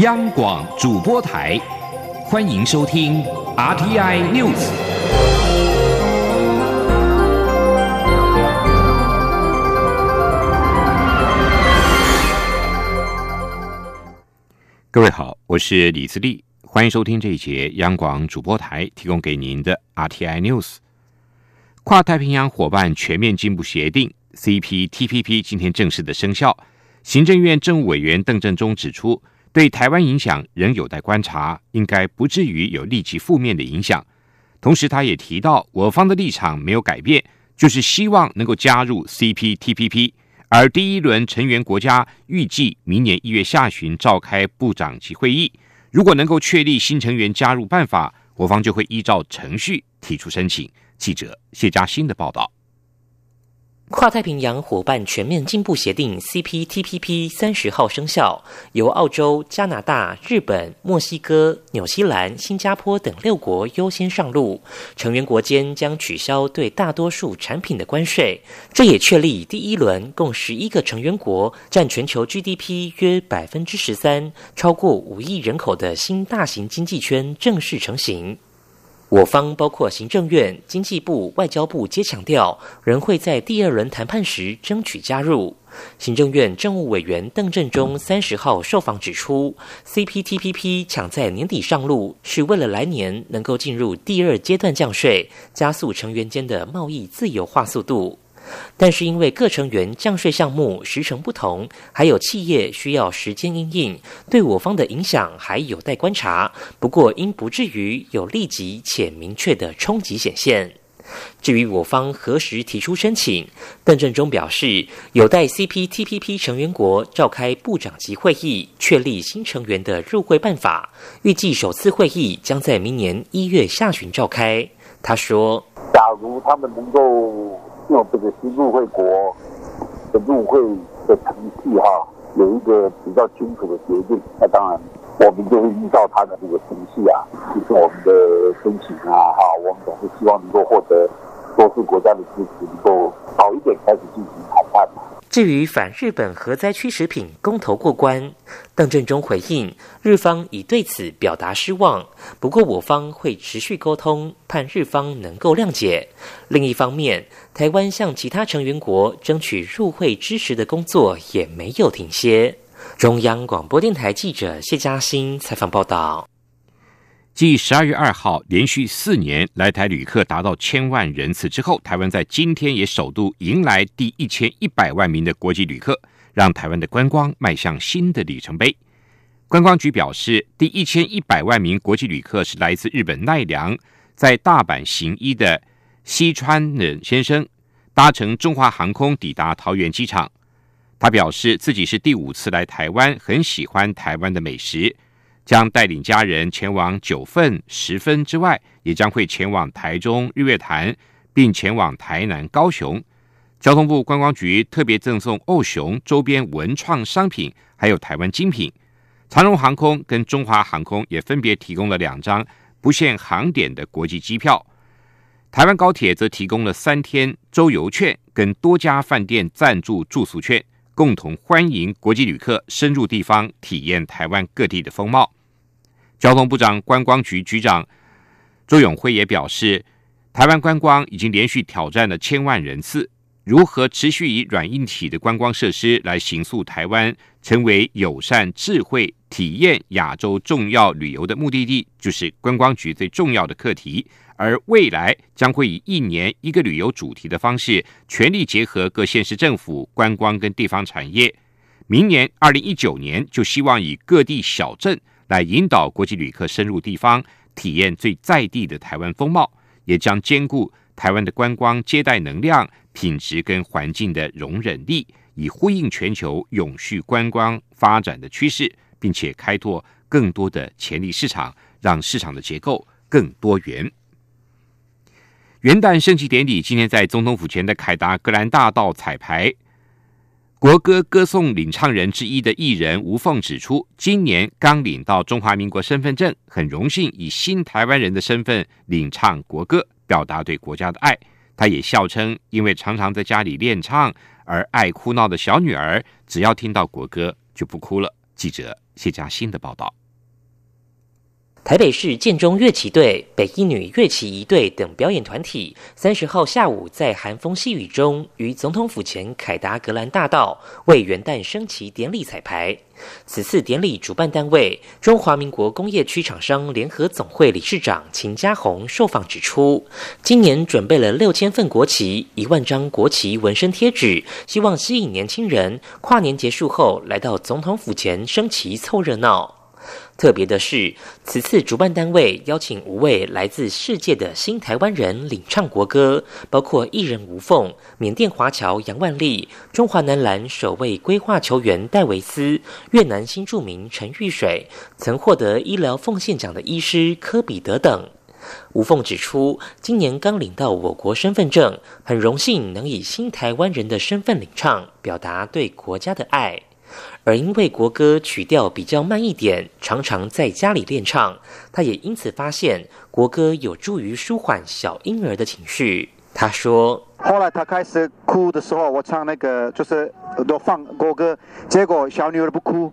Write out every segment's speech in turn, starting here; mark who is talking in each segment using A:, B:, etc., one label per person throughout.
A: 央广主播台，欢迎收听 RTI News。各位好，我是李自立，欢迎收听这一节央广主播台提供给您的 RTI News。跨太平洋伙伴全面进步协定 （CPTPP） 今天正式的生效。行政院政务委员邓振中指出。对台湾影响仍有待观察，应该不至于有立即负面的影响。同时，他也提到，我方的立场没有改变，就是希望能够加入 CPTPP。而第一轮成员国家预计明年一月下旬召开部长级会议，如果能够确立新成员加入办法，我方就会依照程序提出申请。记者谢嘉欣的报道。
B: 跨太平洋伙伴全面进步协定 （CPTPP） 三十号生效，由澳洲、加拿大、日本、墨西哥、纽西兰、新加坡等六国优先上路。成员国间将取消对大多数产品的关税，这也确立第一轮共十一个成员国占全球 GDP 约百分之十三、超过五亿人口的新大型经济圈正式成型。我方包括行政院、经济部、外交部皆强调，仍会在第二轮谈判时争取加入。行政院政务委员邓振中三十号受访指出，CPTPP 抢在年底上路，是为了来年能够进入第二阶段降税，加速成员间的贸易自由化速度。但是因为各成员降税项目时程不同，还有企业需要时间应应，对我方的影响还有待观察。不过应不至于有立即且明确的冲击显现。至于我方何时提出申请，邓振中表示，有待 CPTPP 成员国召开部长级会议，确立新成员的入会办法。预计首次会议将在明年一月下旬召开。他说：“
C: 假如他们能够。”用这个新入会国的入会的程序哈，有一个比较清楚的决定，那当然我们就会依照他的这个程序啊，就是我们的申请啊哈，我们总是希望能够获得多数国家的支持，能够早一点开始进行。
B: 至于反日本核灾区食品公投过关，邓振中回应，日方已对此表达失望。不过我方会持续沟通，盼日方能够谅解。另一方面，台湾向其他成员国争取入会支持的工作也没有停歇。中央广播电台记者谢嘉欣采访报道。
A: 继十二月二号连续四年来台旅客达到千万人次之后，台湾在今天也首度迎来第一千一百万名的国际旅客，让台湾的观光迈向新的里程碑。观光局表示，第一千一百万名国际旅客是来自日本奈良，在大阪行医的西川忍先生，搭乘中华航空抵达桃园机场。他表示自己是第五次来台湾，很喜欢台湾的美食。将带领家人前往九份、十分之外，也将会前往台中日月潭，并前往台南、高雄。交通部观光局特别赠送欧熊周边文创商品，还有台湾精品。长荣航空跟中华航空也分别提供了两张不限航点的国际机票。台湾高铁则提供了三天周游券跟多家饭店赞助住宿券，共同欢迎国际旅客深入地方体验台湾各地的风貌。交通部长、观光局局长周永辉也表示，台湾观光已经连续挑战了千万人次，如何持续以软硬体的观光设施来行塑台湾成为友善、智慧、体验亚洲重要旅游的目的地，就是观光局最重要的课题。而未来将会以一年一个旅游主题的方式，全力结合各县市政府、观光跟地方产业。明年二零一九年，就希望以各地小镇。来引导国际旅客深入地方体验最在地的台湾风貌，也将兼顾台湾的观光接待能量、品质跟环境的容忍力，以呼应全球永续观光发展的趋势，并且开拓更多的潜力市场，让市场的结构更多元。元旦升旗典礼今天在总统府前的凯达格兰大道彩排。国歌歌颂领唱人之一的艺人吴凤指出，今年刚领到中华民国身份证，很荣幸以新台湾人的身份领唱国歌，表达对国家的爱。他也笑称，因为常常在家里练唱而爱哭闹的小女儿，只要听到国歌就不哭了。记者谢佳欣的报道。
B: 台北市建中乐旗队、北一女乐旗一队等表演团体，三十号下午在寒风细雨中，于总统府前凯达格兰大道为元旦升旗典礼彩排。此次典礼主办单位中华民国工业区厂商联合总会理事长秦家宏受访指出，今年准备了六千份国旗、一万张国旗纹身贴纸，希望吸引年轻人跨年结束后来到总统府前升旗凑热闹。特别的是，此次主办单位邀请五位来自世界的新台湾人领唱国歌，包括艺人吴凤、缅甸华侨杨万丽、中华男篮首位规划球员戴维斯、越南新著名陈玉水，曾获得医疗奉献奖的医师科比德等。吴凤指出，今年刚领到我国身份证，很荣幸能以新台湾人的身份领唱，表达对国家的爱。而因为国歌曲调比较慢一点，常常在家里练唱，他也因此发现国歌有助于舒缓小婴儿的情绪。他说：“
D: 后来他开始哭的时候，我唱那个就是都放国歌，结果小女儿不哭。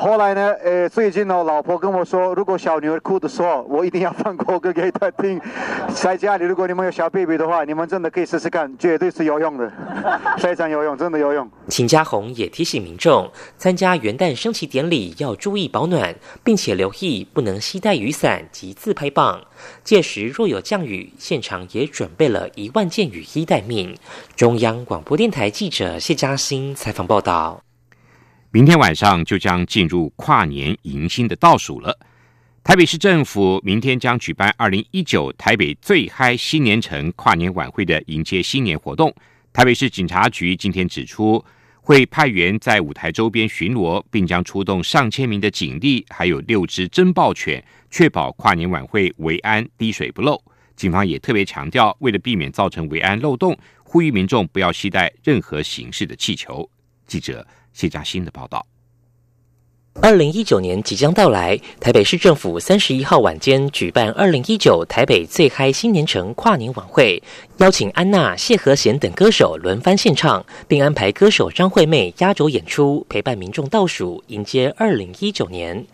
D: 后来呢，呃，最近呢，老婆跟我说，如果小女儿哭的时候，我一定要放国歌给她听。在家里，如果你们有小 baby 的话，你们真的可以试试看，绝对是有用的，非常有用，真的有用。”
B: 秦家红也提醒民众，参加元旦升旗典礼要注意保暖，并且留意不能携带雨伞及自拍棒。届时若有降雨，现场也准备了一万件雨衣待命。中央广播电台记者谢嘉欣采访报道。
A: 明天晚上就将进入跨年迎新的倒数了。台北市政府明天将举办二零一九台北最嗨新年城跨年晚会的迎接新年活动。台北市警察局今天指出，会派员在舞台周边巡逻，并将出动上千名的警力，还有六只侦报犬。确保跨年晚会维安滴水不漏。警方也特别强调，为了避免造成维安漏洞，呼吁民众不要携带任何形式的气球。记者谢嘉欣的报道。
B: 二零一九年即将到来，台北市政府三十一号晚间举办二零一九台北最嗨新年城跨年晚会，邀请安娜、谢和弦等歌手轮番献唱，并安排歌手张惠妹压轴演出，陪伴民众倒数迎接二零一九年。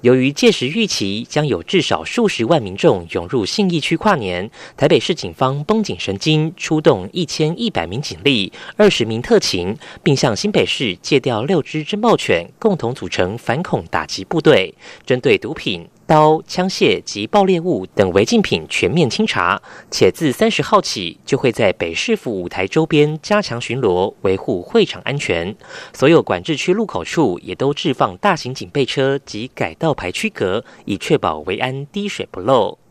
B: 由于届时预期将有至少数十万民众涌入信义区跨年，台北市警方绷紧神经，出动一千一百名警力、二十名特勤，并向新北市借调六支侦报犬，共同组成反恐打击部队，针对毒品。刀、枪械及爆裂物等违禁品全面清查，且自三十号起就会在北市府舞台周边加强巡逻，维护会场安全。所有管制区路口处也都置放大型警备车及改道牌区隔，以确保维安滴水不漏。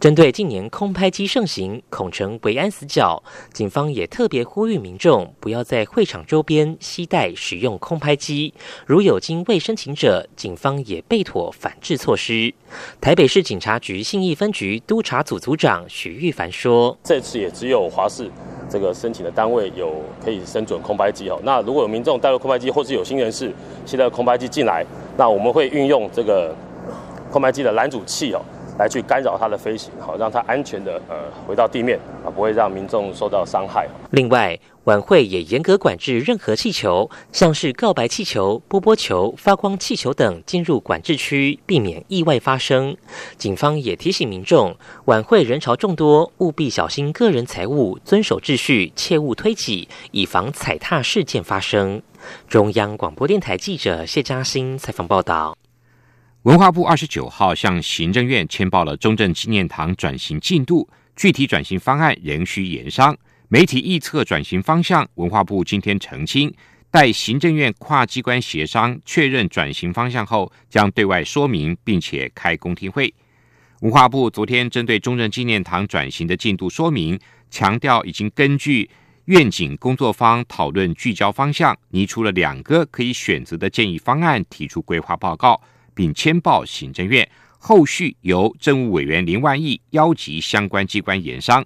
B: 针对近年空拍机盛行，恐成维安死角，警方也特别呼吁民众不要在会场周边携带使用空拍机。如有经未申请者，警方也备妥反制措施。台北市警察局信义分局督察组组长许玉凡说：“
E: 这次也只有华视这个申请的单位有可以申准空拍机哦。那如果有民众带入空拍机，或是有心人士携带空拍机进来，那我们会运用这个空拍机的拦阻器哦。”来去干扰它的飞行，好让它安全的呃回到地面啊，不会让民众受到伤害。
B: 另外，晚会也严格管制任何气球，像是告白气球、波波球、发光气球等进入管制区，避免意外发生。警方也提醒民众，晚会人潮众多，务必小心个人财物，遵守秩序，切勿推挤，以防踩踏事件发生。中央广播电台记者谢嘉欣采访报道。
A: 文化部二十九号向行政院签报了中正纪念堂转型进度，具体转型方案仍需研商。媒体预测转型方向，文化部今天澄清，待行政院跨机关协商确认转型方向后，将对外说明，并且开公听会。文化部昨天针对中正纪念堂转型的进度说明，强调已经根据愿景工作方讨论聚焦方向，拟出了两个可以选择的建议方案，提出规划报告。并签报行政院，后续由政务委员林万亿邀集相关机关研商。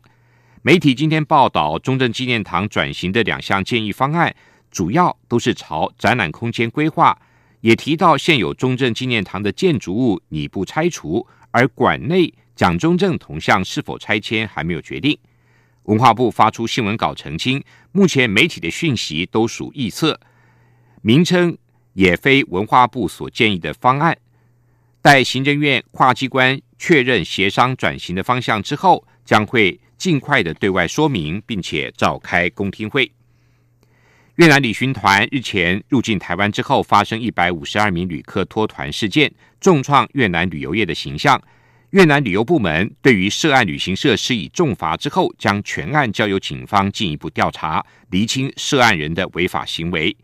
A: 媒体今天报道，中正纪念堂转型的两项建议方案，主要都是朝展览空间规划，也提到现有中正纪念堂的建筑物拟不拆除，而馆内蒋中正铜像是否拆迁还没有决定。文化部发出新闻稿澄清，目前媒体的讯息都属臆测，名称。也非文化部所建议的方案。待行政院跨机关确认协商转型的方向之后，将会尽快的对外说明，并且召开公听会。越南旅行团日前入境台湾之后，发生一百五十二名旅客脱团事件，重创越南旅游业的形象。越南旅游部门对于涉案旅行社施以重罚之后，将全案交由警方进一步调查，厘清涉案人的违法行为。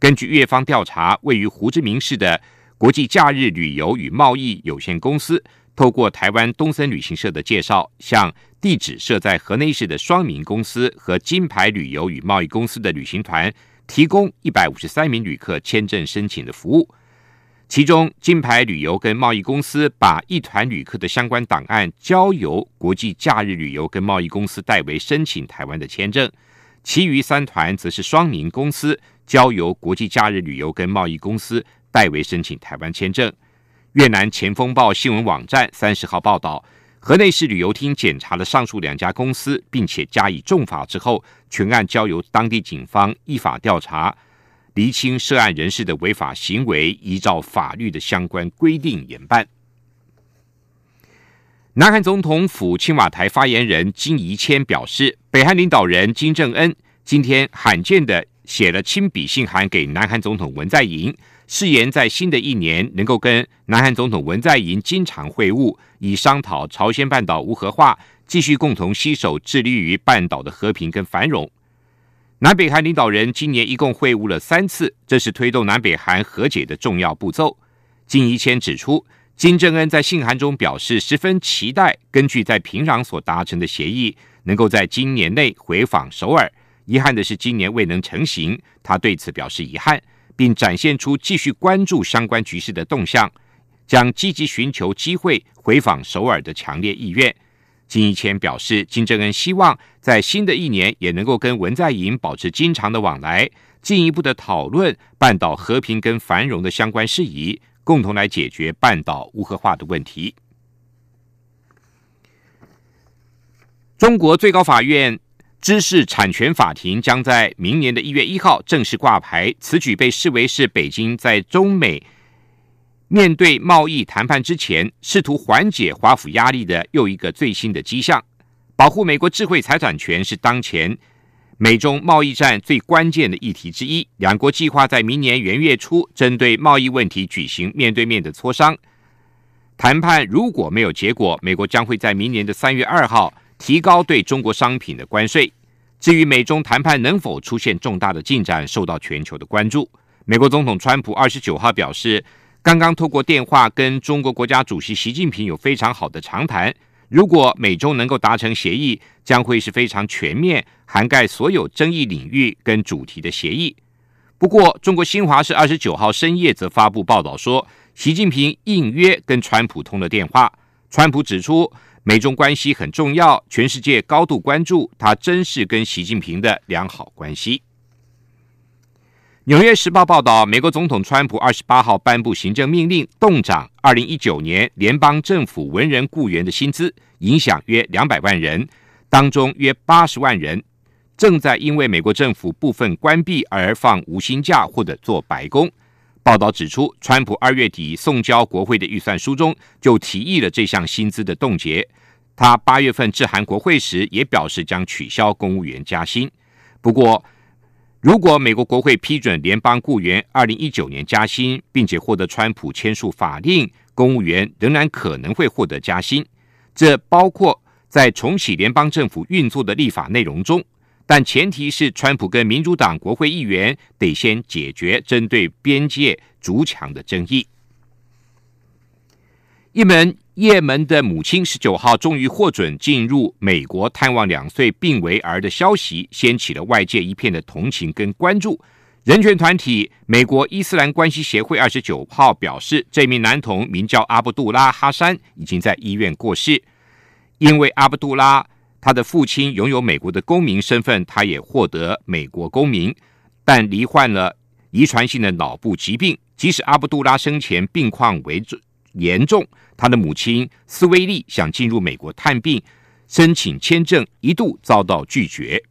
A: 根据越方调查，位于胡志明市的国际假日旅游与贸易有限公司，透过台湾东森旅行社的介绍，向地址设在河内市的双明公司和金牌旅游与贸易公司的旅行团提供一百五十三名旅客签证申请的服务。其中，金牌旅游跟贸易公司把一团旅客的相关档案交由国际假日旅游跟贸易公司代为申请台湾的签证，其余三团则是双明公司交由国际假日旅游跟贸易公司代为申请台湾签证。越南前锋报新闻网站三十号报道。河内市旅游厅检查了上述两家公司，并且加以重罚之后，全案交由当地警方依法调查，厘清涉案人士的违法行为，依照法律的相关规定严办。南韩总统府青瓦台发言人金怡谦表示，北韩领导人金正恩今天罕见的写了亲笔信函给南韩总统文在寅。誓言在新的一年能够跟南韩总统文在寅经常会晤，以商讨朝鲜半岛无核化，继续共同携手致力于半岛的和平跟繁荣。南北韩领导人今年一共会晤了三次，这是推动南北韩和解的重要步骤。金一谦指出，金正恩在信函中表示十分期待，根据在平壤所达成的协议，能够在今年内回访首尔。遗憾的是，今年未能成行，他对此表示遗憾。并展现出继续关注相关局势的动向，将积极寻求机会回访首尔的强烈意愿。金一谦表示，金正恩希望在新的一年也能够跟文在寅保持经常的往来，进一步的讨论半岛和平跟繁荣的相关事宜，共同来解决半岛无核化的问题。中国最高法院。知识产权法庭将在明年的一月一号正式挂牌，此举被视为是北京在中美面对贸易谈判之前，试图缓解华府压力的又一个最新的迹象。保护美国智慧财产权是当前美中贸易战最关键的议题之一。两国计划在明年元月初针对贸易问题举行面对面的磋商。谈判如果没有结果，美国将会在明年的三月二号。提高对中国商品的关税。至于美中谈判能否出现重大的进展，受到全球的关注。美国总统川普二十九号表示，刚刚透过电话跟中国国家主席习近平有非常好的长谈。如果美中能够达成协议，将会是非常全面、涵盖所有争议领域跟主题的协议。不过，中国新华社二十九号深夜则发布报道说，习近平应约跟川普通了电话。川普指出。美中关系很重要，全世界高度关注他真是跟习近平的良好关系。《纽约时报》报道，美国总统川普二十八号颁布行政命令，动涨二零一九年联邦政府文人雇员的薪资，影响约两百万人，当中约八十万人正在因为美国政府部分关闭而放无薪假或者做白工。报道指出，川普二月底送交国会的预算书中就提议了这项薪资的冻结。他八月份致函国会时也表示将取消公务员加薪。不过，如果美国国会批准联邦雇员二零一九年加薪，并且获得川普签署法令，公务员仍然可能会获得加薪。这包括在重启联邦政府运作的立法内容中。但前提是，川普跟民主党国会议员得先解决针对边界筑墙的争议。一门也门的母亲十九号终于获准进入美国探望两岁病危儿的消息，掀起了外界一片的同情跟关注。人权团体美国伊斯兰关系协会二十九号表示，这名男童名叫阿布杜拉·哈山，已经在医院过世，因为阿布杜拉。他的父亲拥有美国的公民身份，他也获得美国公民，但罹患了遗传性的脑部疾病。即使阿卜杜拉生前病况为严重，他的母亲斯威利想进入美国探病，申请签证一度遭到拒绝。